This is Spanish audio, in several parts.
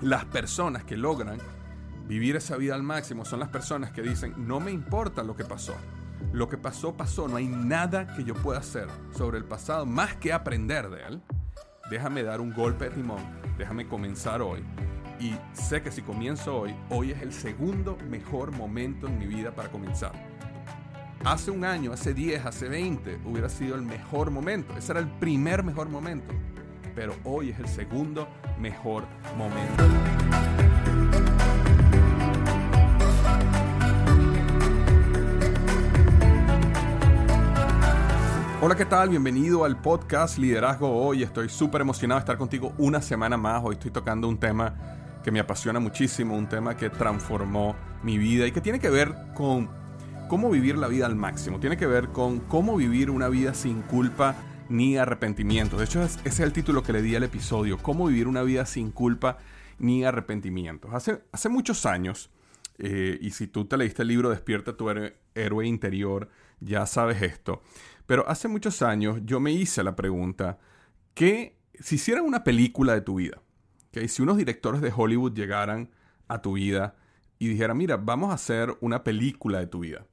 Las personas que logran vivir esa vida al máximo son las personas que dicen, no me importa lo que pasó. Lo que pasó, pasó. No hay nada que yo pueda hacer sobre el pasado más que aprender de él. Déjame dar un golpe de timón. Déjame comenzar hoy. Y sé que si comienzo hoy, hoy es el segundo mejor momento en mi vida para comenzar. Hace un año, hace 10, hace 20, hubiera sido el mejor momento. Ese era el primer mejor momento. Pero hoy es el segundo mejor momento. Hola, ¿qué tal? Bienvenido al podcast Liderazgo Hoy. Estoy súper emocionado de estar contigo una semana más. Hoy estoy tocando un tema que me apasiona muchísimo, un tema que transformó mi vida y que tiene que ver con cómo vivir la vida al máximo. Tiene que ver con cómo vivir una vida sin culpa ni arrepentimiento. De hecho, ese es el título que le di al episodio, cómo vivir una vida sin culpa ni arrepentimientos. Hace, hace muchos años, eh, y si tú te leíste el libro Despierta tu héroe interior, ya sabes esto. Pero hace muchos años yo me hice la pregunta, que si hicieran una película de tu vida, que si unos directores de Hollywood llegaran a tu vida y dijeran, mira, vamos a hacer una película de tu vida.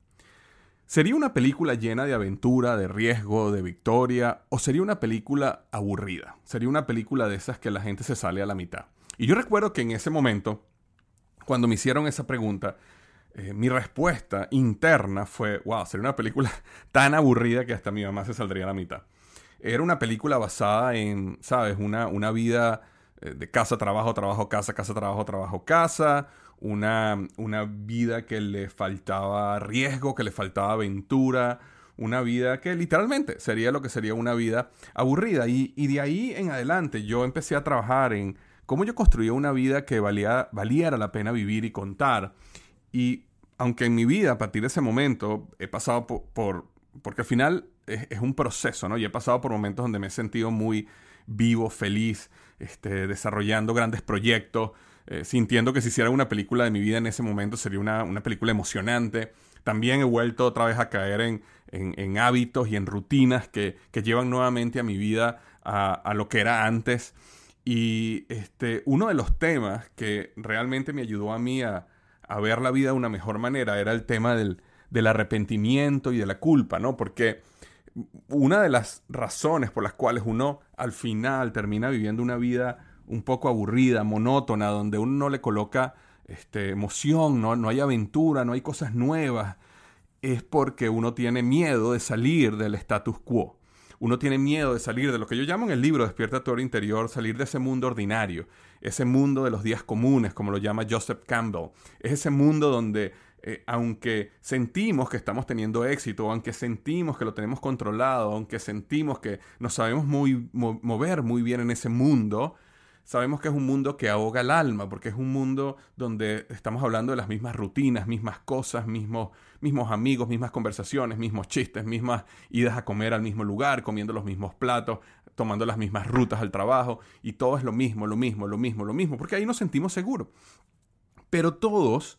¿Sería una película llena de aventura, de riesgo, de victoria? ¿O sería una película aburrida? Sería una película de esas que la gente se sale a la mitad. Y yo recuerdo que en ese momento, cuando me hicieron esa pregunta, eh, mi respuesta interna fue, wow, sería una película tan aburrida que hasta mi mamá se saldría a la mitad. Era una película basada en, ¿sabes? Una, una vida eh, de casa, trabajo, trabajo, casa, casa, trabajo, trabajo, casa. Una, una vida que le faltaba riesgo, que le faltaba aventura. Una vida que literalmente sería lo que sería una vida aburrida. Y, y de ahí en adelante yo empecé a trabajar en cómo yo construía una vida que valía, valiera la pena vivir y contar. Y aunque en mi vida, a partir de ese momento, he pasado por, porque al final es, un proceso, ¿no? Y he pasado por momentos donde me he sentido muy vivo, feliz, este, desarrollando grandes proyectos, eh, sintiendo que si hiciera una película de mi vida en ese momento sería una, película emocionante. También he vuelto otra vez a caer en, en, hábitos y en rutinas que, que, llevan nuevamente a mi vida a, a lo que era antes. Y este, uno de los temas que realmente me ayudó a mí a, a ver la vida de una mejor manera era el tema del, del arrepentimiento y de la culpa, ¿no? Porque una de las razones por las cuales uno al final termina viviendo una vida un poco aburrida, monótona, donde uno no le coloca este, emoción, ¿no? no hay aventura, no hay cosas nuevas, es porque uno tiene miedo de salir del status quo. Uno tiene miedo de salir de lo que yo llamo en el libro Despierta tu interior, salir de ese mundo ordinario, ese mundo de los días comunes, como lo llama Joseph Campbell. Es ese mundo donde eh, aunque sentimos que estamos teniendo éxito, aunque sentimos que lo tenemos controlado, aunque sentimos que nos sabemos muy, mover muy bien en ese mundo, sabemos que es un mundo que ahoga el alma, porque es un mundo donde estamos hablando de las mismas rutinas, mismas cosas, mismos, mismos amigos, mismas conversaciones, mismos chistes, mismas idas a comer al mismo lugar, comiendo los mismos platos, tomando las mismas rutas al trabajo, y todo es lo mismo, lo mismo, lo mismo, lo mismo, porque ahí nos sentimos seguros. Pero todos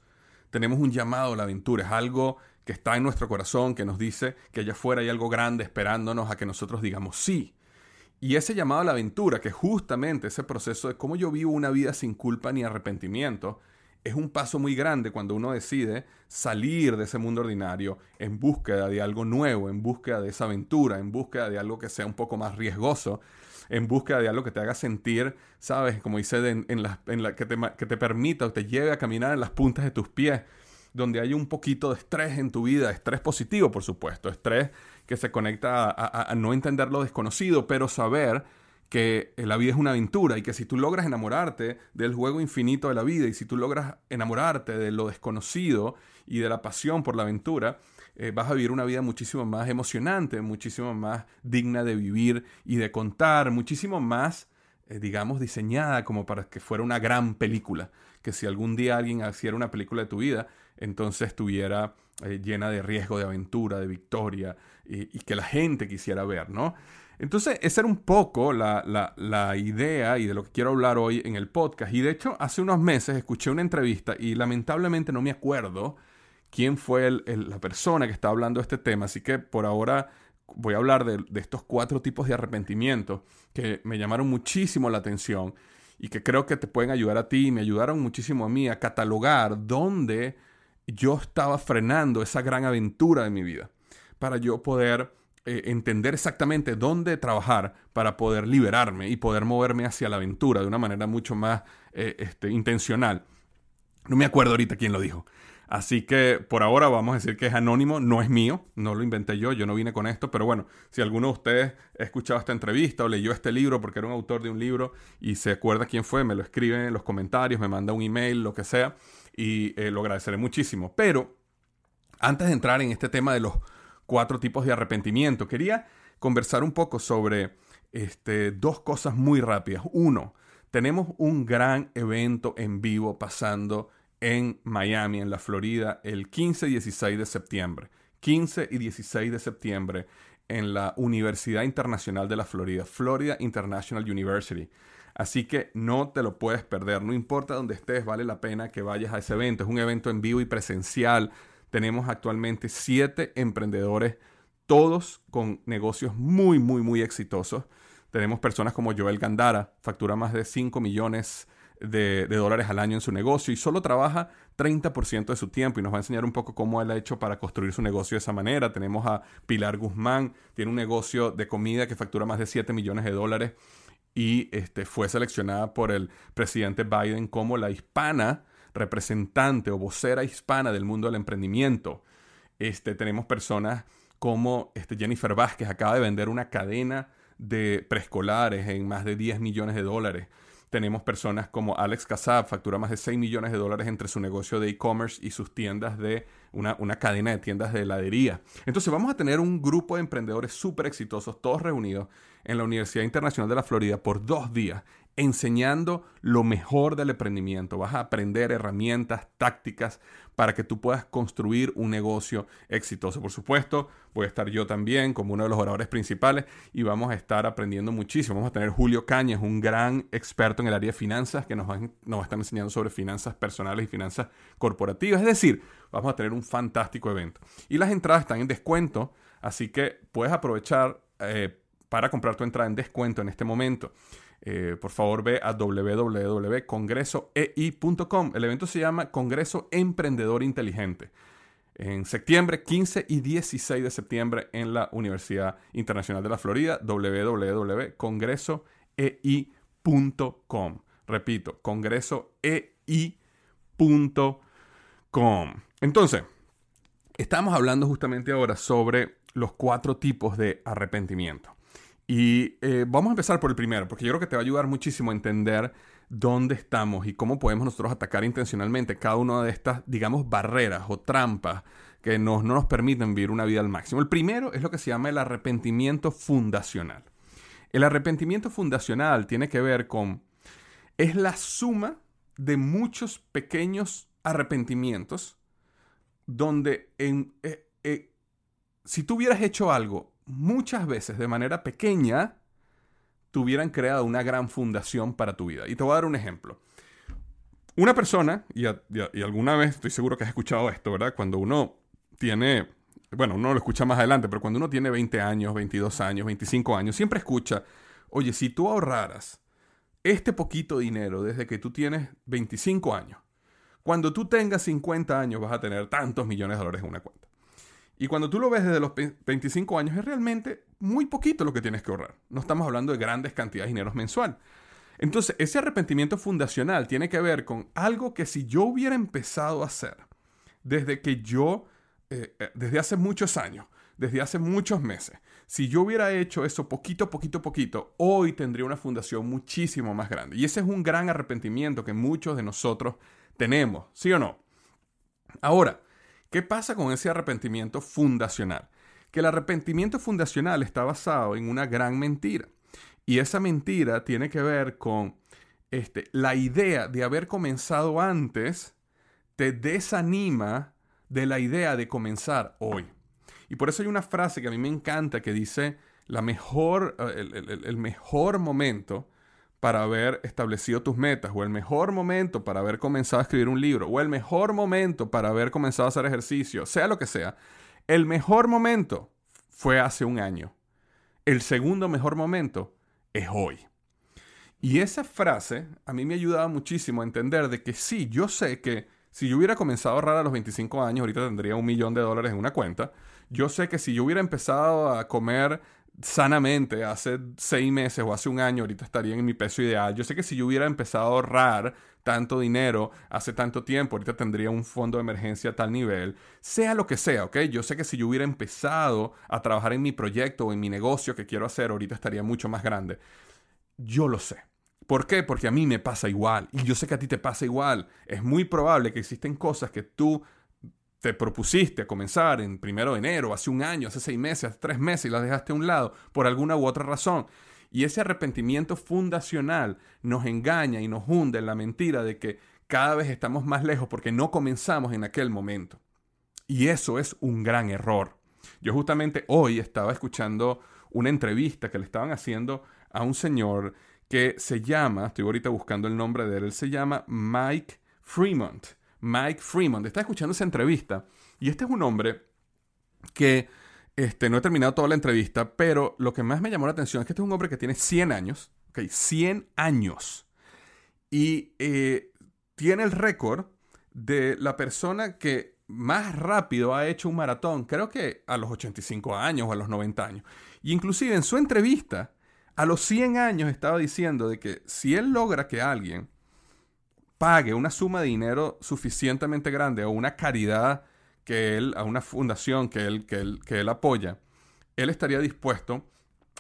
tenemos un llamado a la aventura, es algo que está en nuestro corazón, que nos dice que allá afuera hay algo grande esperándonos a que nosotros digamos sí. Y ese llamado a la aventura, que justamente ese proceso de cómo yo vivo una vida sin culpa ni arrepentimiento, es un paso muy grande cuando uno decide salir de ese mundo ordinario en búsqueda de algo nuevo, en búsqueda de esa aventura, en búsqueda de algo que sea un poco más riesgoso, en búsqueda de algo que te haga sentir, ¿sabes? Como dice, en, la, que, te, que te permita o te lleve a caminar en las puntas de tus pies, donde hay un poquito de estrés en tu vida, estrés positivo, por supuesto, estrés que se conecta a, no entender lo desconocido, pero saber que la vida es una aventura y que si tú logras enamorarte del juego infinito de la vida y si tú logras enamorarte de lo desconocido y de la pasión por la aventura, eh, vas a vivir una vida muchísimo más emocionante, muchísimo más digna de vivir y de contar, muchísimo más eh, digamos, diseñada como para que fuera una gran película. Que si algún día alguien hiciera una película de tu vida, entonces estuviera eh, llena de riesgo, de aventura, de victoria, y, que la gente quisiera ver, ¿no? Entonces, esa era un poco la, idea y de lo que quiero hablar hoy en el podcast. Y de hecho, hace unos meses escuché una entrevista y lamentablemente no me acuerdo quién fue la persona que estaba hablando de este tema, así que por ahora voy a hablar de, estos cuatro tipos de arrepentimiento que me llamaron muchísimo la atención y que creo que te pueden ayudar a ti y me ayudaron muchísimo a mí a catalogar dónde yo estaba frenando esa gran aventura de mi vida para yo poder eh, entender exactamente dónde trabajar para poder liberarme y poder moverme hacia la aventura de una manera mucho más eh, este, intencional. No me acuerdo ahorita quién lo dijo, Así que por ahora vamos a decir que es anónimo, no es mío, no lo inventé yo, yo no vine con esto, pero bueno, si alguno de ustedes ha escuchado esta entrevista o leyó este libro porque era un autor de un libro y se acuerda quién fue, me lo escribe en los comentarios, me manda un email, lo que sea, y eh, lo agradeceré muchísimo. Pero antes de entrar en este tema de los cuatro tipos de arrepentimiento, quería conversar un poco sobre este, dos cosas muy rápidas. Uno, tenemos un gran evento en vivo pasando en Miami, en la Florida, el 15 y 16 de septiembre. 15 y 16 de septiembre en la Universidad Internacional de la Florida, Florida International University. Así que no te lo puedes perder, no importa dónde estés, vale la pena que vayas a ese evento. Es un evento en vivo y presencial. Tenemos actualmente siete emprendedores, todos con negocios muy, muy, muy exitosos. Tenemos personas como Joel Gandara, factura más de 5 millones de, dólares al año en su negocio y solo trabaja 30% de su tiempo y nos va a enseñar un poco cómo él ha hecho para construir su negocio de esa manera. Tenemos a Pilar Guzmán, tiene un negocio de comida que factura más de 7 millones de dólares y este, fue seleccionada por el presidente Biden como la hispana representante o vocera hispana del mundo del emprendimiento. Este, tenemos personas como este, Jennifer Vázquez, acaba de vender una cadena de preescolares en más de 10 millones de dólares. Tenemos personas como Alex Kassab, factura más de 6 millones de dólares entre su negocio de e-commerce y sus tiendas de una, una, cadena de tiendas de heladería. Entonces vamos a tener un grupo de emprendedores súper exitosos, todos reunidos en la Universidad Internacional de la Florida por dos días enseñando lo mejor del emprendimiento. Vas a aprender herramientas, tácticas para que tú puedas construir un negocio exitoso. Por supuesto, voy a estar yo también como uno de los oradores principales y vamos a estar aprendiendo muchísimo. Vamos a tener Julio Cañas, un gran experto en el área de finanzas que nos va, nos va a estar enseñando sobre finanzas personales y finanzas corporativas. Es decir, vamos a tener un fantástico evento. Y las entradas están en descuento, así que puedes aprovechar eh, para comprar tu entrada en descuento en este momento. Eh, por favor ve a www.congresoei.com. El evento se llama Congreso Emprendedor Inteligente. En septiembre 15 y 16 de septiembre en la Universidad Internacional de la Florida, www.congresoei.com. Repito, congresoei.com. Entonces, estamos hablando justamente ahora sobre los cuatro tipos de arrepentimiento. Y eh, vamos a empezar por el primero, porque yo creo que te va a ayudar muchísimo a entender dónde estamos y cómo podemos nosotros atacar intencionalmente cada una de estas, digamos, barreras o trampas que no nos permiten vivir una vida al máximo. El primero es lo que se llama el arrepentimiento fundacional. El arrepentimiento fundacional tiene que ver con, es la suma de muchos pequeños arrepentimientos donde en, eh, eh, si tú hubieras hecho algo muchas veces de manera pequeña tuvieran creado una gran fundación para tu vida. Y te voy a dar un ejemplo. Una persona, y, alguna vez estoy seguro que has escuchado esto, ¿verdad? Cuando uno tiene, bueno, uno lo escucha más adelante, pero cuando uno tiene 20 años, 22 años, 25 años, siempre escucha, oye, si tú ahorraras este poquito dinero desde que tú tienes 25 años, cuando tú tengas 50 años vas a tener tantos millones de dólares en una cuenta. Y cuando tú lo ves desde los 25 años, es realmente muy poquito lo que tienes que ahorrar. No estamos hablando de grandes cantidades de dinero mensual. Entonces, ese arrepentimiento fundacional tiene que ver con algo que si yo hubiera empezado a hacer desde que yo, eh, eh, desde hace muchos años, desde hace muchos meses, si yo hubiera hecho eso poquito, poquito, poquito, hoy tendría una fundación muchísimo más grande. Y ese es un gran arrepentimiento que muchos de nosotros tenemos, ¿sí o no? Ahora, ¿Qué pasa con ese arrepentimiento fundacional? Que el arrepentimiento fundacional está basado en una gran mentira. Y esa mentira tiene que ver con este, la idea de haber comenzado antes, te desanima de la idea de comenzar hoy. Y por eso hay una frase que a mí me encanta que dice, la mejor, eh, el, mejor momento para haber establecido tus metas, o el mejor momento para haber comenzado a escribir un libro, o el mejor momento para haber comenzado a hacer ejercicio, sea lo que sea, el mejor momento fue hace un año. El segundo mejor momento es hoy. Y esa frase a mí me ayudaba muchísimo a entender de que sí, yo sé que si yo hubiera comenzado a ahorrar a los 25 años, ahorita tendría un millón de dólares en una cuenta. Yo sé que si yo hubiera empezado a comer sanamente hace seis meses o hace un año, ahorita estaría en mi peso ideal. Yo sé que si yo hubiera empezado a ahorrar tanto dinero hace tanto tiempo, ahorita tendría un fondo de emergencia a tal nivel, sea lo que sea, ¿ok? Yo sé que si yo hubiera empezado a trabajar en mi proyecto o en mi negocio que quiero hacer, ahorita estaría mucho más grande. Yo lo sé. ¿Por qué? Porque a mí me pasa igual y yo sé que a ti te pasa igual. Es muy probable que existen cosas que tú te propusiste a comenzar en primero de enero, hace un año, hace seis meses, hace tres meses y las dejaste a un lado por alguna u otra razón. Y ese arrepentimiento fundacional nos engaña y nos hunde en la mentira de que cada vez estamos más lejos porque no comenzamos en aquel momento. Y eso es un gran error. Yo justamente hoy estaba escuchando una entrevista que le estaban haciendo a un señor que se llama, estoy ahorita buscando el nombre de él, él se llama Mike Fremont. Mike Fremont. Está escuchando esa entrevista y este es un hombre que este, no he terminado toda la entrevista, pero lo que más me llamó la atención es que este es un hombre que tiene 100 años, ok, 100 años, y eh, tiene el récord de la persona que más rápido ha hecho un maratón, creo que a los 85 años o a los 90 años. Y inclusive en su entrevista, a los 100 años estaba diciendo de que si él logra que alguien pague una suma de dinero suficientemente grande o una caridad que él, a una fundación que él, que él, que él apoya, él estaría dispuesto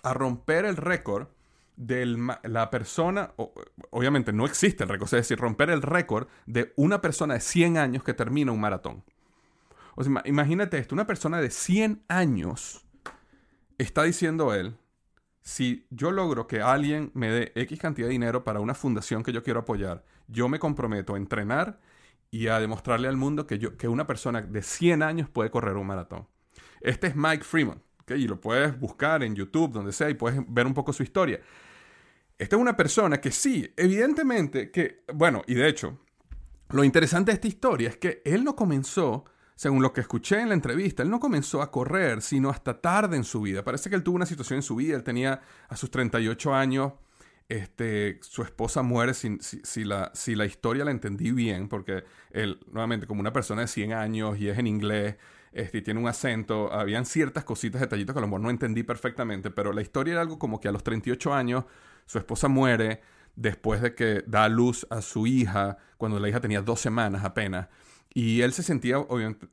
a romper el récord de la persona, obviamente no existe el récord, es decir, romper el récord de una persona de 100 años que termina un maratón. O imagínate esto, una persona de 100 años está diciendo él, si yo logro que alguien me dé X cantidad de dinero para una fundación que yo quiero apoyar, yo me comprometo a entrenar y a demostrarle al mundo que, yo, que una persona de 100 años puede correr un maratón. Este es Mike Freeman, y lo puedes buscar en YouTube, donde sea, y puedes ver un poco su historia. Esta es una persona que sí, evidentemente que, bueno, y de hecho, lo interesante de esta historia es que él no comenzó según lo que escuché en la entrevista, él no comenzó a correr, sino hasta tarde en su vida. Parece que él tuvo una situación en su vida, él tenía a sus 38 años, este, su esposa muere, si, si, la, si la historia la entendí bien, porque él, nuevamente, como una persona de 100 años y es en inglés, este, y tiene un acento, habían ciertas cositas, detallitos que a lo mejor no entendí perfectamente, pero la historia era algo como que a los 38 años su esposa muere después de que da luz a su hija, cuando la hija tenía dos semanas apenas. Y él se sentía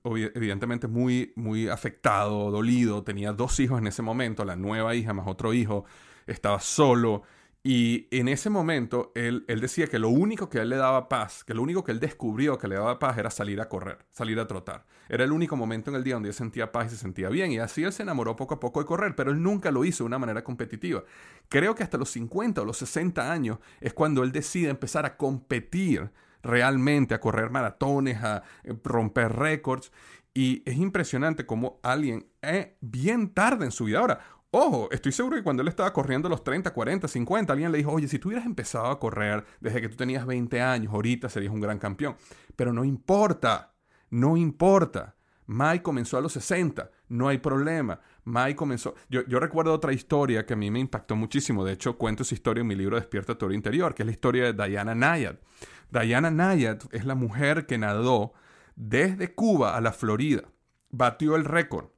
evidentemente muy, muy afectado, dolido. Tenía dos hijos en ese momento, la nueva hija más otro hijo. Estaba solo. Y en ese momento él, él decía que lo único que él le daba paz, que lo único que él descubrió que le daba paz era salir a correr, salir a trotar. Era el único momento en el día donde él sentía paz y se sentía bien. Y así él se enamoró poco a poco de correr, pero él nunca lo hizo de una manera competitiva. Creo que hasta los 50 o los 60 años es cuando él decide empezar a competir realmente a correr maratones, a eh, romper récords. Y es impresionante cómo alguien eh, bien tarde en su vida. Ahora, ojo, estoy seguro que cuando él estaba corriendo los 30, 40, 50, alguien le dijo, oye, si tú hubieras empezado a correr desde que tú tenías 20 años, ahorita serías un gran campeón. Pero no importa, no importa. Mike comenzó a los 60, no hay problema. Mike comenzó. Yo, recuerdo otra historia que a mí me impactó muchísimo. De hecho, cuento esa historia en mi libro Despierta tu interior, que es la historia de Diana Nayad. Diana Nayat es la mujer que nadó desde Cuba a la Florida. Batió el récord.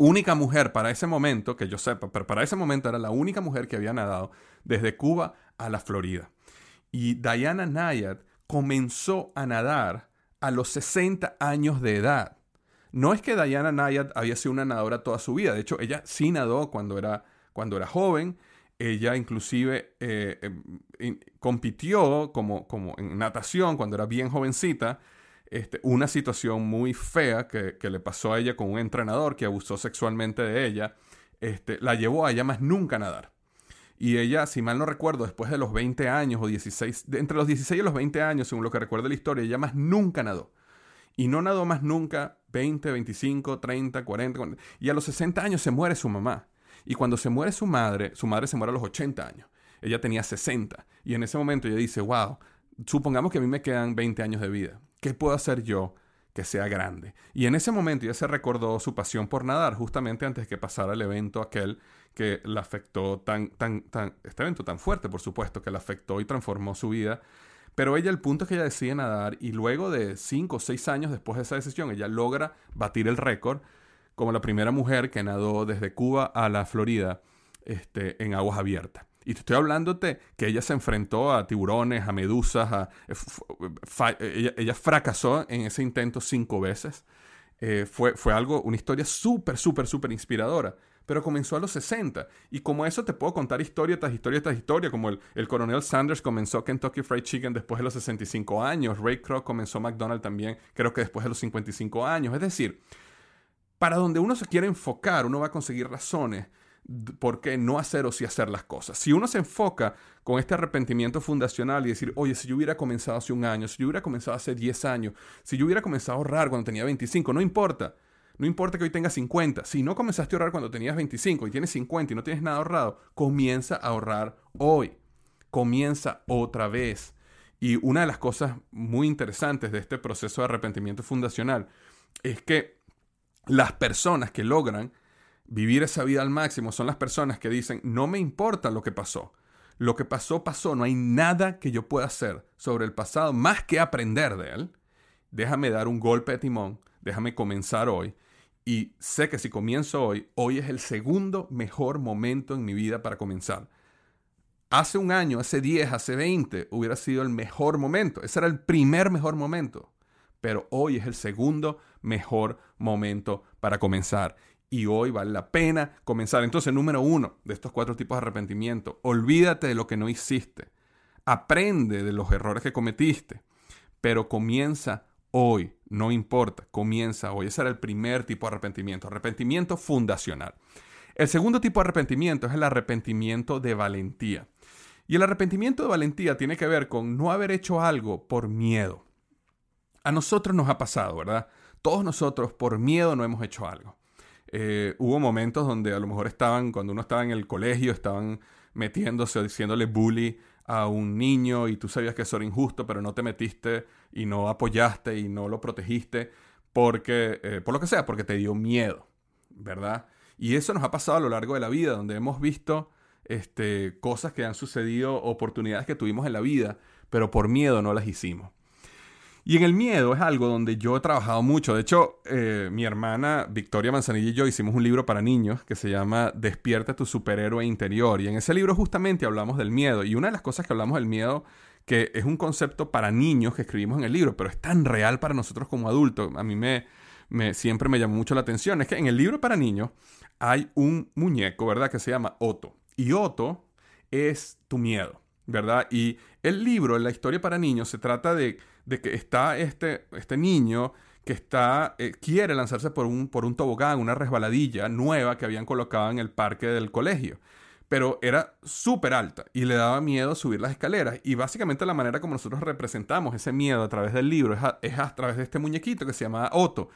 Única mujer para ese momento, que yo sepa, pero para ese momento era la única mujer que había nadado desde Cuba a la Florida. Y Diana Nayat comenzó a nadar a los 60 años de edad. No es que Diana Nayat había sido una nadadora toda su vida, de hecho ella sí nadó cuando era, cuando era joven, ella inclusive eh, em, compitió como, como en natación cuando era bien jovencita. Este, una situación muy fea que, le pasó a ella con un entrenador que abusó sexualmente de ella, este, la llevó a ella más nunca nadar. Y ella, si mal no recuerdo, después de los 20 años o 16, entre los 16 y los 20 años, según lo que recuerdo la historia, ella más nunca nadó. Y no nadó más nunca 20, 25, 30, 40, 40. Y a los 60 años se muere su mamá. Y cuando se muere su madre, su madre se muere a los 80 años. Ella tenía 60. Y en ese momento ella dice, wow, supongamos que a mí me quedan 20 años de vida. ¿Qué puedo hacer yo que sea grande? Y en ese momento ella se recordó su pasión por nadar, justamente antes que pasara el evento aquel que la afectó tan, tan, tan, este evento tan fuerte, por supuesto, que la afectó y transformó su vida. Pero ella, el punto es que ella decide nadar y luego de 5 o 6 años después de esa decisión, ella logra batir el récord como la primera mujer que nadó desde Cuba a la Florida este, en aguas abiertas. Y te estoy hablándote que ella se enfrentó a tiburones, a medusas, a, ella, ella, fracasó en ese intento cinco veces. Eh, fue, fue algo, una historia súper, súper, súper inspiradora pero comenzó a los 60. Y como eso te puedo contar historia tras historia tras historia, como el, el coronel Sanders comenzó Kentucky Fried Chicken después de los 65 años, Ray Kroc comenzó McDonald's también, creo que después de los 55 años. Es decir, para donde uno se quiere enfocar, uno va a conseguir razones por qué no hacer o sí hacer las cosas. Si uno se enfoca con este arrepentimiento fundacional y decir, oye, si yo hubiera comenzado hace un año, si yo hubiera comenzado hace 10 años, si yo hubiera comenzado a ahorrar cuando tenía 25, no importa. No importa que hoy tengas 50. Si no comenzaste a ahorrar cuando tenías 25 y tienes 50 y no tienes nada ahorrado, comienza a ahorrar hoy. Comienza otra vez. Y una de las cosas muy interesantes de este proceso de arrepentimiento fundacional es que las personas que logran vivir esa vida al máximo son las personas que dicen, no me importa lo que pasó. Lo que pasó, pasó. No hay nada que yo pueda hacer sobre el pasado más que aprender de él. Déjame dar un golpe de timón. Déjame comenzar hoy y sé que si comienzo hoy, hoy es el segundo mejor momento en mi vida para comenzar. Hace un año, hace 10, hace 20, hubiera sido el mejor momento. Ese era el primer mejor momento. Pero hoy es el segundo mejor momento para comenzar. Y hoy vale la pena comenzar. Entonces, número uno de estos cuatro tipos de arrepentimiento, olvídate de lo que no hiciste. Aprende de los errores que cometiste. Pero comienza hoy, no importa, comienza hoy. Ese era el primer tipo de arrepentimiento, arrepentimiento fundacional. El segundo tipo de arrepentimiento es el arrepentimiento de valentía. Y el arrepentimiento de valentía tiene que ver con no haber hecho algo por miedo. A nosotros nos ha pasado, ¿verdad? Todos nosotros por miedo no hemos hecho algo. Eh, hubo momentos donde a lo mejor estaban, cuando uno estaba en el colegio, estaban metiéndose o diciéndole bully a un niño y tú sabías que eso era injusto, pero no te metiste y no apoyaste y no lo protegiste porque, eh, por lo que sea, porque te dio miedo, ¿verdad? Y eso nos ha pasado a lo largo de la vida, donde hemos visto este, cosas que han sucedido, oportunidades que tuvimos en la vida, pero por miedo no las hicimos. Y en el miedo es algo donde yo he trabajado mucho. De hecho, eh, mi hermana Victoria Manzanilla y yo hicimos un libro para niños que se llama Despierta tu superhéroe interior. Y en ese libro justamente hablamos del miedo. Y una de las cosas que hablamos del miedo, que es un concepto para niños que escribimos en el libro, pero es tan real para nosotros como adultos, a mí me, me siempre me llamó mucho la atención, es que en el libro para niños hay un muñeco, ¿verdad? Que se llama Otto. Y Otto es tu miedo, ¿verdad? Y el libro, la historia para niños, se trata de de que está este, este niño que está, eh, quiere lanzarse por un, por un tobogán, una resbaladilla nueva que habían colocado en el parque del colegio. Pero era súper alta y le daba miedo subir las escaleras. Y básicamente la manera como nosotros representamos ese miedo a través del libro es a, es a través de este muñequito que se llama Otto.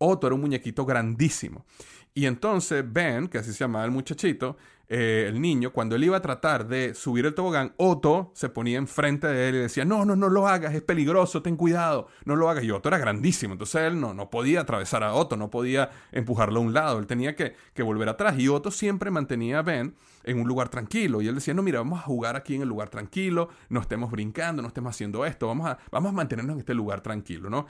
Otto era un muñequito grandísimo. Y entonces Ben, que así se llamaba el muchachito, eh, el niño, cuando él iba a tratar de subir el tobogán, Otto se ponía enfrente de él y decía, no, no, no lo hagas, es peligroso, ten cuidado, no lo hagas. Y Otto era grandísimo, entonces él no, no podía atravesar a Otto, no podía empujarlo a un lado, él tenía que, que volver atrás. Y Otto siempre mantenía a Ben en un lugar tranquilo. Y él decía, no, mira, vamos a jugar aquí en el lugar tranquilo, no estemos brincando, no estemos haciendo esto, vamos a, vamos a mantenernos en este lugar tranquilo, ¿no?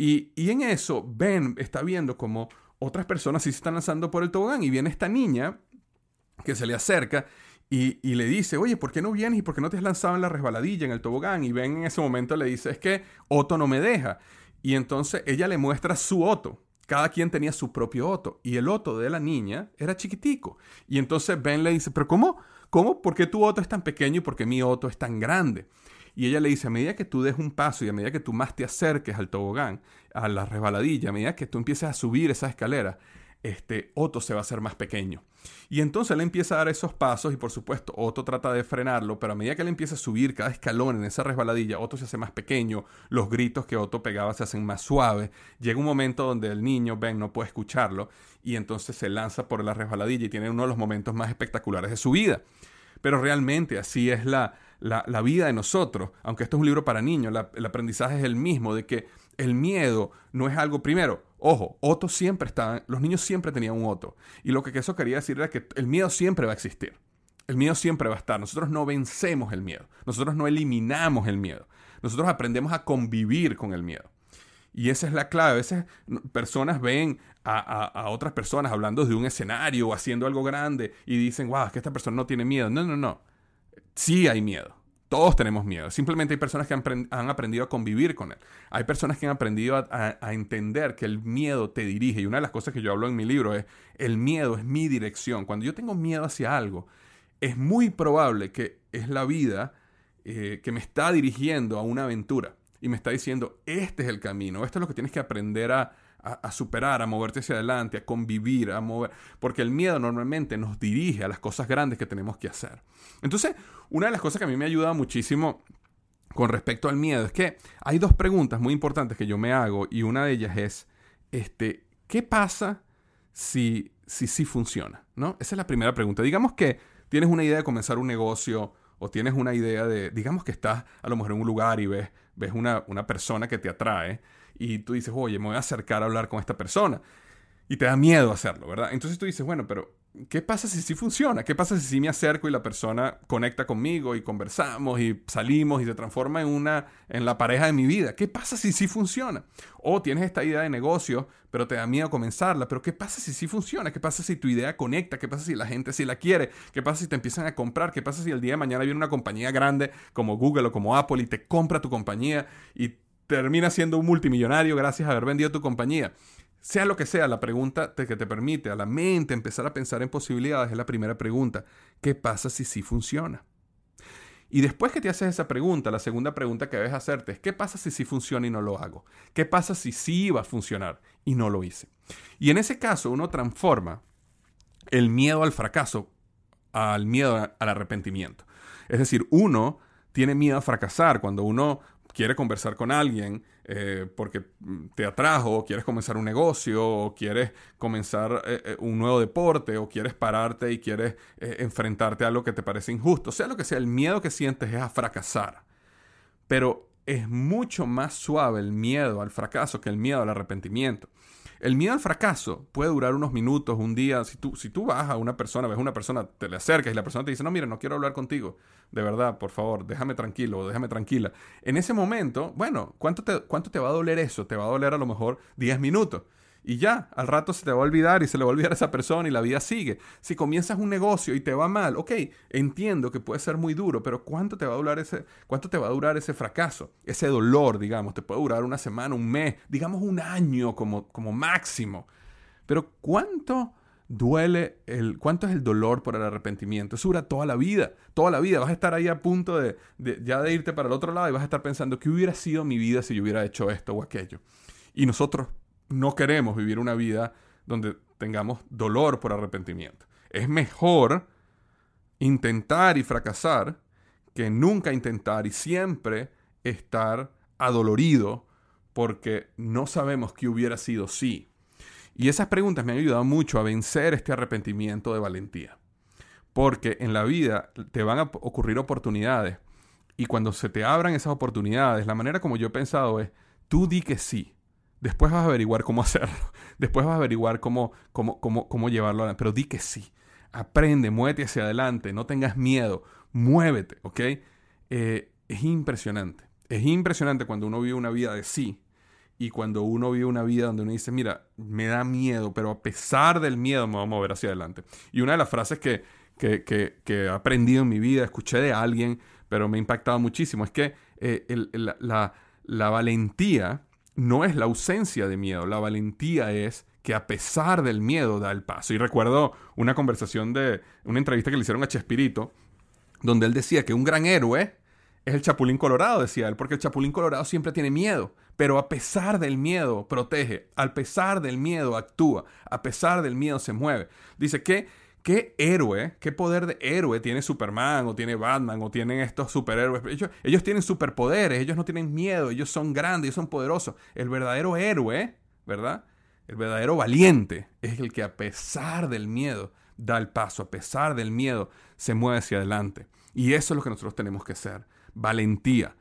Y, en eso, Ben está viendo como otras personas sí se están lanzando por el tobogán y viene esta niña que se le acerca y, le dice, oye, ¿por qué no vienes y por qué no te has lanzado en la resbaladilla, en el tobogán? Y Ben en ese momento le dice, es que Otto no me deja. Y entonces ella le muestra su Otto. Cada quien tenía su propio Otto. Y el Otto de la niña era chiquitico. Y entonces Ben le dice, pero ¿cómo? ¿Cómo? ¿Por qué tu Otto es tan pequeño y por qué mi Otto es tan grande? Y ella le dice, a medida que tú des un paso y a medida que tú más te acerques al tobogán, a la resbaladilla, a medida que tú empieces a subir esa escalera, este, Otto se va a hacer más pequeño. Y entonces él empieza a dar esos pasos y por supuesto Otto trata de frenarlo, pero a medida que él empieza a subir cada escalón en esa resbaladilla, Otto se hace más pequeño, los gritos que Otto pegaba se hacen más suaves, llega un momento donde el niño, Ben, no puede escucharlo y entonces se lanza por la resbaladilla y tiene uno de los momentos más espectaculares de su vida. Pero realmente así es la, la, vida de nosotros, aunque esto es un libro para niños, el aprendizaje es el mismo, de que el miedo no es algo, primero, ojo, Otto siempre estaba, los niños siempre tenían un Otto. Y lo que eso quería decir era que el miedo siempre va a existir. El miedo siempre va a estar. Nosotros no vencemos el miedo. Nosotros no eliminamos el miedo. Nosotros aprendemos a convivir con el miedo. Y esa es la clave. A veces personas ven a, a, otras personas hablando de un escenario o haciendo algo grande y dicen, wow, es que esta persona no tiene miedo. No, no, no. Sí hay miedo. Todos tenemos miedo. Simplemente hay personas que han, aprendido a convivir con él. Hay personas que han aprendido a, entender que el miedo te dirige. Y una de las cosas que yo hablo en mi libro es, el miedo es mi dirección. Cuando yo tengo miedo hacia algo, es muy probable que es la vida eh, que me está dirigiendo a una aventura. Y me está diciendo, este es el camino, esto es lo que tienes que aprender a, a, superar, a moverte hacia adelante, a convivir, a mover, porque el miedo normalmente nos dirige a las cosas grandes que tenemos que hacer. Entonces, una de las cosas que a mí me ayuda muchísimo con respecto al miedo es que hay dos preguntas muy importantes que yo me hago y una de ellas es, este, ¿qué pasa si si sí funciona? ¿No? Esa es la primera pregunta. Digamos que tienes una idea de comenzar un negocio o tienes una idea de, digamos que estás a lo mejor en un lugar y ves, ves una, una persona que te atrae y tú dices, oye, me voy a acercar a hablar con esta persona. Y te da miedo hacerlo, ¿verdad? Entonces tú dices, bueno, pero ¿qué pasa si sí funciona? ¿Qué pasa si sí me acerco y la persona conecta conmigo y conversamos y salimos y se transforma en una en la pareja de mi vida? ¿Qué pasa si sí funciona? O tienes esta idea de negocio, pero te da miedo comenzarla, pero ¿qué pasa si sí funciona? ¿Qué pasa si tu idea conecta? ¿Qué pasa si la gente sí la quiere? ¿Qué pasa si te empiezan a comprar? ¿Qué pasa si el día de mañana viene una compañía grande como Google o como Apple y te compra tu compañía y termina siendo un multimillonario gracias a haber vendido tu compañía. Sea lo que sea, la pregunta que te permite a la mente empezar a pensar en posibilidades es la primera pregunta. ¿Qué pasa si sí funciona? Y después que te haces esa pregunta, la segunda pregunta que debes hacerte es, ¿qué pasa si sí funciona y no lo hago? ¿Qué pasa si sí iba a funcionar y no lo hice? Y en ese caso uno transforma el miedo al fracaso al miedo al arrepentimiento. Es decir, uno tiene miedo a fracasar cuando uno quiere conversar con alguien eh, porque te atrajo, o quieres comenzar un negocio, o quieres comenzar eh, eh, un nuevo deporte, o quieres pararte y quieres enfrentarte a algo que te parece injusto. Sea lo que sea, el miedo que sientes es a fracasar. Pero es mucho más suave el miedo al fracaso que el miedo al arrepentimiento. El miedo al fracaso puede durar unos minutos, un día. Si tú, si tú vas a una persona, ves a una persona, te le acercas y la persona te dice, no, mira, no quiero hablar contigo. De verdad, por favor, déjame tranquilo, déjame tranquila. En ese momento, bueno, ¿cuánto te, ¿cuánto te va a doler eso? Te va a doler a lo mejor 10 minutos y ya, al rato se te va a olvidar y se le va a olvidar a esa persona y la vida sigue. Si comienzas un negocio y te va mal, ok, entiendo que puede ser muy duro, pero ¿cuánto te va a durar ese, cuánto te va a durar ese fracaso? Ese dolor, digamos, te puede durar una semana, un mes, digamos un año como, como máximo. Pero ¿cuánto duele el, cuánto es el dolor por el arrepentimiento? Eso dura toda la vida, toda la vida. Vas a estar ahí a punto de, de ya de irte para el otro lado y vas a estar pensando, ¿qué hubiera sido mi vida si yo hubiera hecho esto o aquello? Y nosotros no queremos vivir una vida donde tengamos dolor por arrepentimiento. Es mejor intentar y fracasar que nunca intentar y siempre estar adolorido porque no sabemos qué hubiera sido si. Y esas preguntas me han ayudado mucho a vencer este arrepentimiento de valentía. Porque en la vida te van a ocurrir oportunidades y cuando se te abran esas oportunidades, la manera como yo he pensado es, tú di que sí. Después vas a averiguar cómo hacerlo. Después vas a averiguar cómo, cómo, cómo, cómo llevarlo Pero di que sí. Aprende, muévete hacia adelante. No tengas miedo. Muévete, ¿ok? Eh, es impresionante. Es impresionante cuando uno vive una vida de sí. Y cuando uno vive una vida donde uno dice, mira, me da miedo, pero a pesar del miedo me voy a mover hacia adelante. Y una de las frases que, que, que, he aprendido en mi vida, escuché de alguien, pero me ha impactado muchísimo, es que eh, la, la valentía no es la ausencia de miedo, la valentía es que a pesar del miedo da el paso. Y recuerdo una conversación de una entrevista que le hicieron a Chespirito, donde él decía que un gran héroe es el chapulín colorado, decía él, porque el chapulín colorado siempre tiene miedo, pero a pesar del miedo protege, a pesar del miedo actúa, a pesar del miedo se mueve. Dice que ¿Qué héroe, qué poder de héroe tiene Superman o tiene Batman o tienen estos superhéroes? Ellos, ellos, tienen superpoderes, ellos no tienen miedo, ellos son grandes, ellos son poderosos. El verdadero héroe, ¿verdad? El verdadero valiente es el que a pesar del miedo da el paso, a pesar del miedo se mueve hacia adelante. Y eso es lo que nosotros tenemos que hacer, valentía,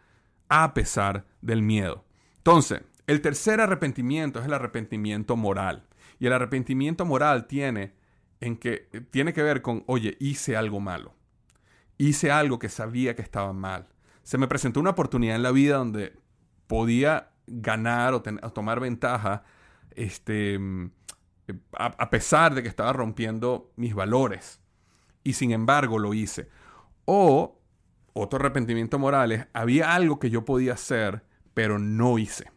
a pesar del miedo. Entonces, el tercer arrepentimiento es el arrepentimiento moral. Y el arrepentimiento moral tiene en que tiene que ver con, oye, hice algo malo. Hice algo que sabía que estaba mal. Se me presentó una oportunidad en la vida donde podía ganar o, tomar ventaja este, a, pesar de que estaba rompiendo mis valores. Y sin embargo lo hice. O, otro arrepentimiento moral es, había algo que yo podía hacer, pero no hice.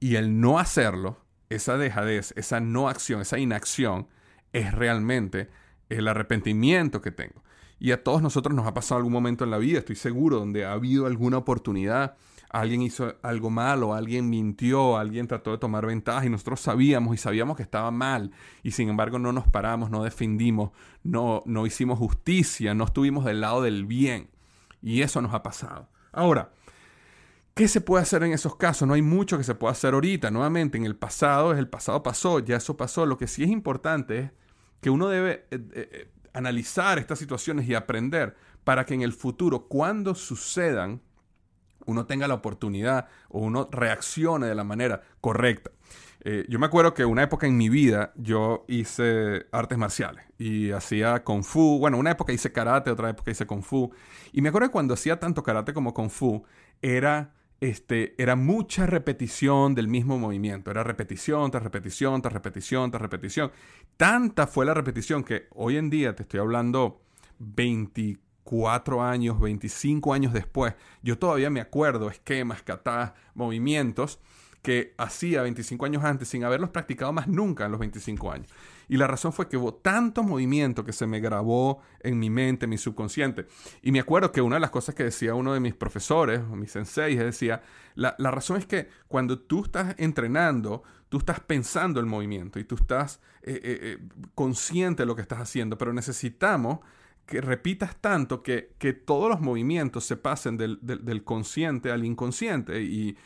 Y el no hacerlo, esa dejadez, esa no acción, esa inacción, es realmente el arrepentimiento que tengo. Y a todos nosotros nos ha pasado algún momento en la vida, estoy seguro, donde ha habido alguna oportunidad, alguien hizo algo malo, alguien mintió, alguien trató de tomar ventaja y nosotros sabíamos y sabíamos que estaba mal y sin embargo no nos paramos, no defendimos, no, no hicimos justicia, no estuvimos del lado del bien. Y eso nos ha pasado. Ahora, ¿Qué se puede hacer en esos casos? No hay mucho que se pueda hacer ahorita. Nuevamente, en el pasado, el pasado pasó, ya eso pasó. Lo que sí es importante es que uno debe eh, eh, eh, analizar estas situaciones y aprender para que en el futuro, cuando sucedan, uno tenga la oportunidad o uno reaccione de la manera correcta. yo me acuerdo que una época en mi vida yo hice artes marciales y hacía kung fu. Bueno, una época hice karate, otra época hice kung fu. Y me acuerdo que cuando hacía tanto karate como kung fu, era este, era mucha repetición del mismo movimiento. Era repetición tras repetición, tras repetición, tras repetición. Tanta fue la repetición que hoy en día, te estoy hablando 24 años, 25 años después, yo todavía me acuerdo esquemas, kata's, movimientos que hacía 25 años antes sin haberlos practicado más nunca en los 25 años. Y la razón fue que hubo tanto movimiento que se me grabó en mi mente, en mi subconsciente. Y me acuerdo que una de las cosas que decía uno de mis profesores, mis senseis, decía, la, razón es que cuando tú estás entrenando, tú estás pensando el movimiento y tú estás eh, eh, eh, consciente de lo que estás haciendo, pero necesitamos que repitas tanto que, todos los movimientos se pasen del, del consciente al inconsciente. Y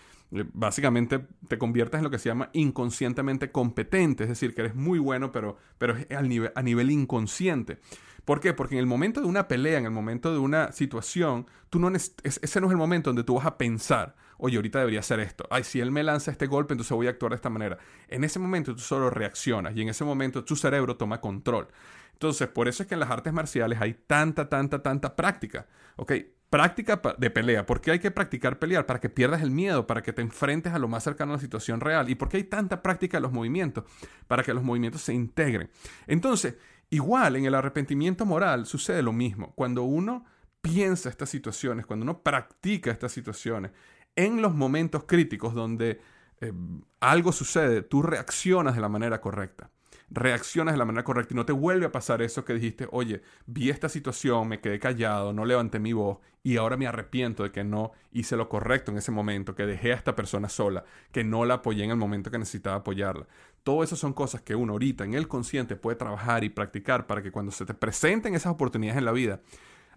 básicamente te conviertes en lo que se llama inconscientemente competente, es decir, que eres muy bueno, pero, pero es a nivel, a nivel inconsciente. ¿Por qué? Porque en el momento de una pelea, en el momento de una situación, tú no ese no es el momento donde tú vas a pensar, oye, ahorita debería hacer esto. Ay, si él me lanza este golpe, entonces voy a actuar de esta manera. En ese momento tú solo reaccionas y en ese momento tu cerebro toma control. Entonces, por eso es que en las artes marciales hay tanta, tanta, tanta práctica. ¿Ok? Práctica de pelea. ¿Por qué hay que practicar pelear? Para que pierdas el miedo, para que te enfrentes a lo más cercano a la situación real. ¿Y por qué hay tanta práctica de los movimientos? Para que los movimientos se integren. Entonces, igual en el arrepentimiento moral sucede lo mismo. Cuando uno piensa estas situaciones, cuando uno practica estas situaciones, en los momentos críticos donde eh, algo sucede, tú reaccionas de la manera correcta reaccionas de la manera correcta y no te vuelve a pasar eso que dijiste, oye, vi esta situación, me quedé callado, no levanté mi voz y ahora me arrepiento de que no hice lo correcto en ese momento, que dejé a esta persona sola, que no la apoyé en el momento que necesitaba apoyarla. Todo eso son cosas que uno ahorita en el consciente puede trabajar y practicar para que cuando se te presenten esas oportunidades en la vida,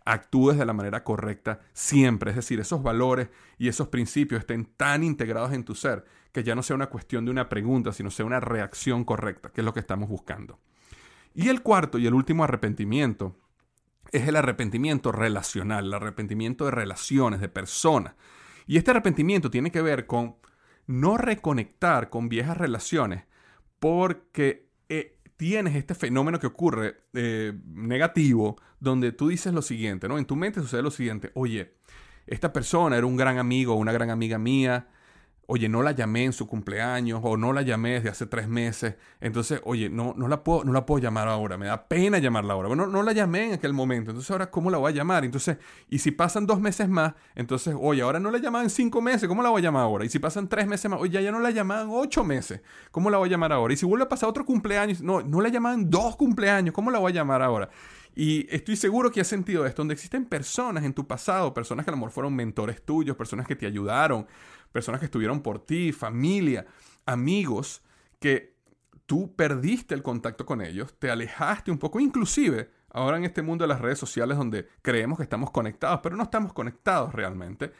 actúes de la manera correcta siempre. Es decir, esos valores y esos principios estén tan integrados en tu ser que ya no sea una cuestión de una pregunta, sino sea una reacción correcta, que es lo que estamos buscando. Y el cuarto y el último arrepentimiento es el arrepentimiento relacional, el arrepentimiento de relaciones, de personas. Y este arrepentimiento tiene que ver con no reconectar con viejas relaciones porque eh, tienes este fenómeno que ocurre eh, negativo donde tú dices lo siguiente, ¿no? En tu mente sucede lo siguiente, oye, esta persona era un gran amigo una gran amiga mía, oye, no la llamé en su cumpleaños o no la llamé desde hace tres meses, entonces, oye, no, no, la, puedo, no la puedo llamar ahora, me da pena llamarla ahora. Bueno, no la llamé en aquel momento, entonces ahora, ¿cómo la voy a llamar? Entonces, y si pasan dos meses más, entonces, oye, ahora no la llamaba en cinco meses, ¿cómo la voy a llamar ahora? Y si pasan tres meses más, oye, ya, ya no la llamaban ocho meses, ¿cómo la voy a llamar ahora? Y si vuelve a pasar otro cumpleaños, no, no la llamaban dos cumpleaños, ¿cómo la voy a llamar ahora? Y estoy seguro que has sentido esto, donde existen personas en tu pasado, personas que a lo mejor fueron mentores tuyos, personas que te ayudaron, personas que estuvieron por ti, familia, amigos, que tú perdiste el contacto con ellos, te alejaste un poco, inclusive ahora en este mundo de las redes sociales donde creemos que estamos conectados, pero no estamos conectados realmente,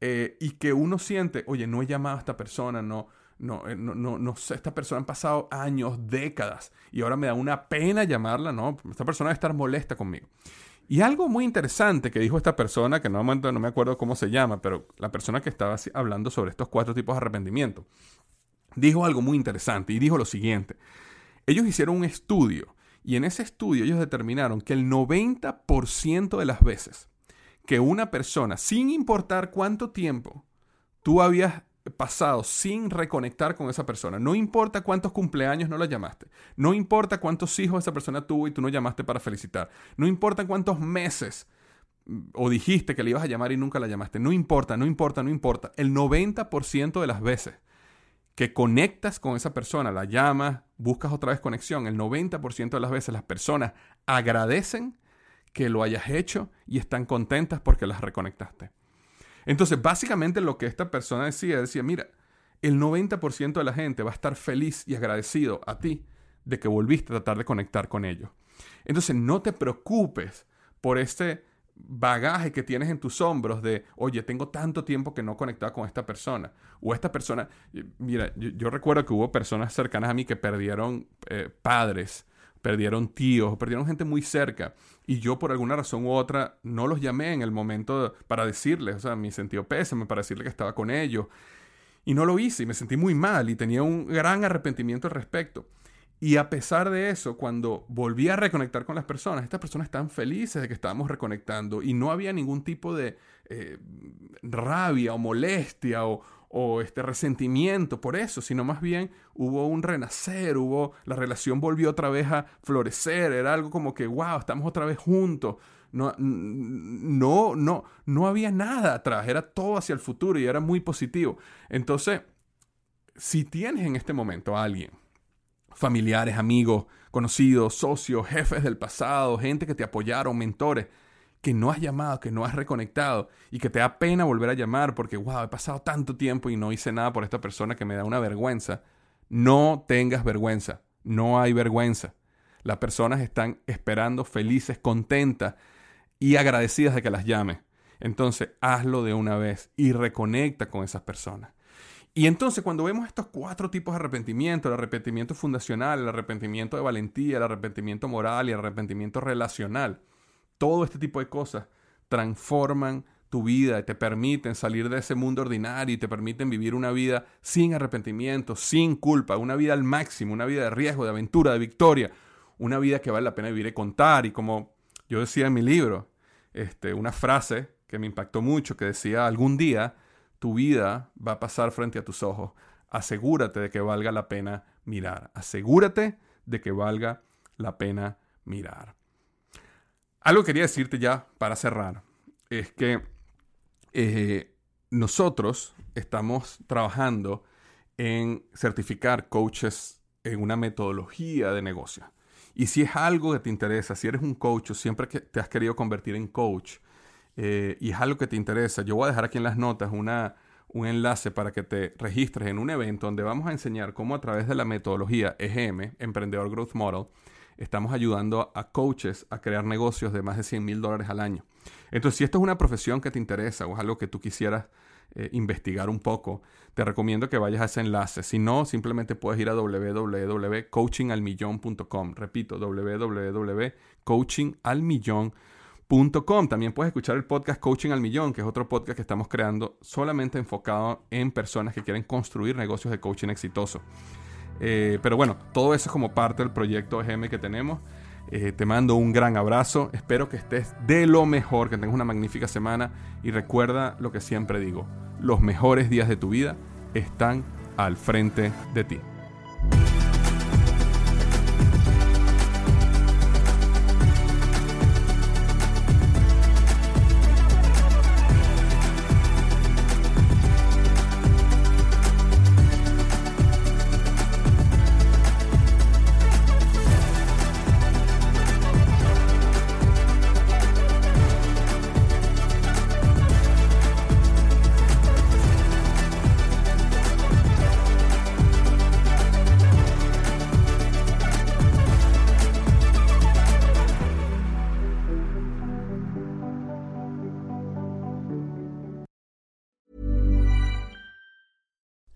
eh, y que uno siente, oye, no he llamado a esta persona, no, no, eh, no, no, no esta persona han pasado años, décadas, y ahora me da una pena llamarla, ¿no? Esta persona debe estar molesta conmigo. Y algo muy interesante que dijo esta persona, que no, no me acuerdo cómo se llama, pero la persona que estaba hablando sobre estos cuatro tipos de arrepentimiento, dijo algo muy interesante y dijo lo siguiente. Ellos hicieron un estudio y en ese estudio ellos determinaron que el 90% de las veces que una persona, sin importar cuánto tiempo tú habías pasado sin reconectar con esa persona. No importa cuántos cumpleaños no la llamaste. No importa cuántos hijos esa persona tuvo y tú no llamaste para felicitar. No importa cuántos meses mm, o dijiste que le ibas a llamar y nunca la llamaste. No importa, no importa, no importa. El 90% de las veces que conectas con esa persona, la llamas, buscas otra vez conexión, el 90% de las veces las personas agradecen que lo hayas hecho y están contentas porque las reconectaste. Entonces, básicamente lo que esta persona decía, decía, mira, el 90% de la gente va a estar feliz y agradecido a ti de que volviste a tratar de conectar con ellos. Entonces, no te preocupes por este bagaje que tienes en tus hombros de, oye, tengo tanto tiempo que no conectaba con esta persona. O esta persona, mira, yo, recuerdo que hubo personas cercanas a mí que perdieron eh, padres perdieron tíos, perdieron gente muy cerca. Y yo por alguna razón u otra no los llamé en el momento para decirles, o sea, mi sentido pésame, para decirle que estaba con ellos. Y no lo hice y me sentí muy mal y tenía un gran arrepentimiento al respecto. Y a pesar de eso, cuando volví a reconectar con las personas, estas personas estaban felices de que estábamos reconectando y no había ningún tipo de eh, rabia o molestia o, o este resentimiento por eso, sino más bien hubo un renacer, hubo la relación volvió otra vez a florecer, era algo como que wow, estamos otra vez juntos. No, no, no, no había nada atrás, era todo hacia el futuro y era muy positivo. Entonces, si tienes en este momento a alguien, familiares, amigos, conocidos, socios, jefes del pasado, gente que te apoyaron, mentores, que no has llamado, que no has reconectado y que te da pena volver a llamar porque, wow, he pasado tanto tiempo y no hice nada por esta persona que me da una vergüenza. No tengas vergüenza, no hay vergüenza. Las personas están esperando felices, contentas y agradecidas de que las llame. Entonces, hazlo de una vez y reconecta con esas personas. Y entonces cuando vemos estos cuatro tipos de arrepentimiento, el arrepentimiento fundacional, el arrepentimiento de valentía, el arrepentimiento moral y el arrepentimiento relacional, todo este tipo de cosas transforman tu vida y te permiten salir de ese mundo ordinario y te permiten vivir una vida sin arrepentimiento, sin culpa, una vida al máximo, una vida de riesgo, de aventura, de victoria, una vida que vale la pena vivir y contar. Y como yo decía en mi libro, este, una frase que me impactó mucho, que decía, algún día tu vida va a pasar frente a tus ojos. Asegúrate de que valga la pena mirar. Asegúrate de que valga la pena mirar. Algo que quería decirte ya para cerrar es que eh, nosotros estamos trabajando en certificar coaches en una metodología de negocio. Y si es algo que te interesa, si eres un coach o siempre que te has querido convertir en coach eh, y es algo que te interesa, yo voy a dejar aquí en las notas una, un enlace para que te registres en un evento donde vamos a enseñar cómo a través de la metodología EGM, Emprendedor Growth Model, estamos ayudando a coaches a crear negocios de más de 100 mil dólares al año. Entonces, si esto es una profesión que te interesa o es algo que tú quisieras eh, investigar un poco, te recomiendo que vayas a ese enlace. Si no, simplemente puedes ir a www.coachingalmillón.com. Repito, www.coachingalmillón.com. También puedes escuchar el podcast Coaching al Millón, que es otro podcast que estamos creando solamente enfocado en personas que quieren construir negocios de coaching exitoso. Eh, pero bueno, todo eso es como parte del proyecto EGM que tenemos. Eh, te mando un gran abrazo. Espero que estés de lo mejor, que tengas una magnífica semana. Y recuerda lo que siempre digo: los mejores días de tu vida están al frente de ti.